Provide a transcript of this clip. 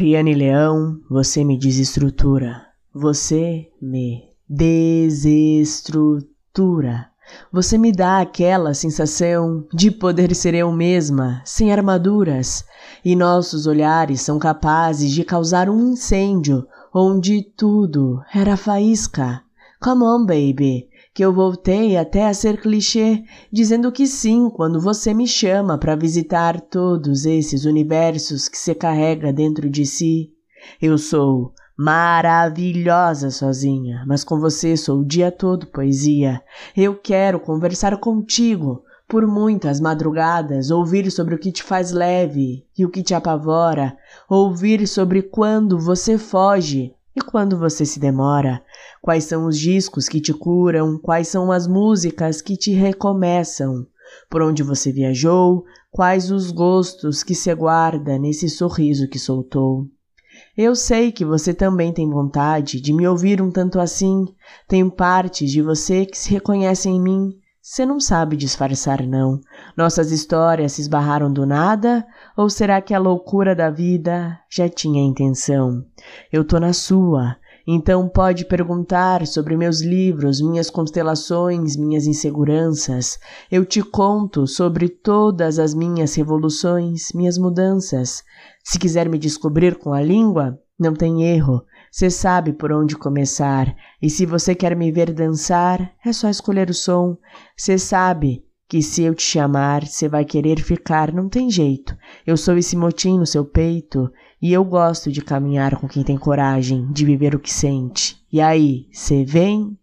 Riane Leão, você me desestrutura. Você me desestrutura. Você me dá aquela sensação de poder ser eu mesma, sem armaduras, e nossos olhares são capazes de causar um incêndio onde tudo era faísca. Come on, baby, que eu voltei até a ser clichê, dizendo que sim quando você me chama para visitar todos esses universos que se carrega dentro de si. Eu sou maravilhosa sozinha, mas com você sou o dia todo poesia. Eu quero conversar contigo por muitas madrugadas, ouvir sobre o que te faz leve e o que te apavora, ouvir sobre quando você foge e quando você se demora, quais são os discos que te curam, quais são as músicas que te recomeçam, por onde você viajou, quais os gostos que se guarda nesse sorriso que soltou. Eu sei que você também tem vontade de me ouvir um tanto assim, tem partes de você que se reconhecem em mim, você não sabe disfarçar, não. Nossas histórias se esbarraram do nada? Ou será que a loucura da vida já tinha intenção? Eu tô na sua, então pode perguntar sobre meus livros, minhas constelações, minhas inseguranças. Eu te conto sobre todas as minhas revoluções, minhas mudanças. Se quiser me descobrir com a língua, não tem erro. Você sabe por onde começar, e se você quer me ver dançar, é só escolher o som. Você sabe que se eu te chamar, você vai querer ficar, não tem jeito. Eu sou esse motim no seu peito, e eu gosto de caminhar com quem tem coragem de viver o que sente. E aí, você vem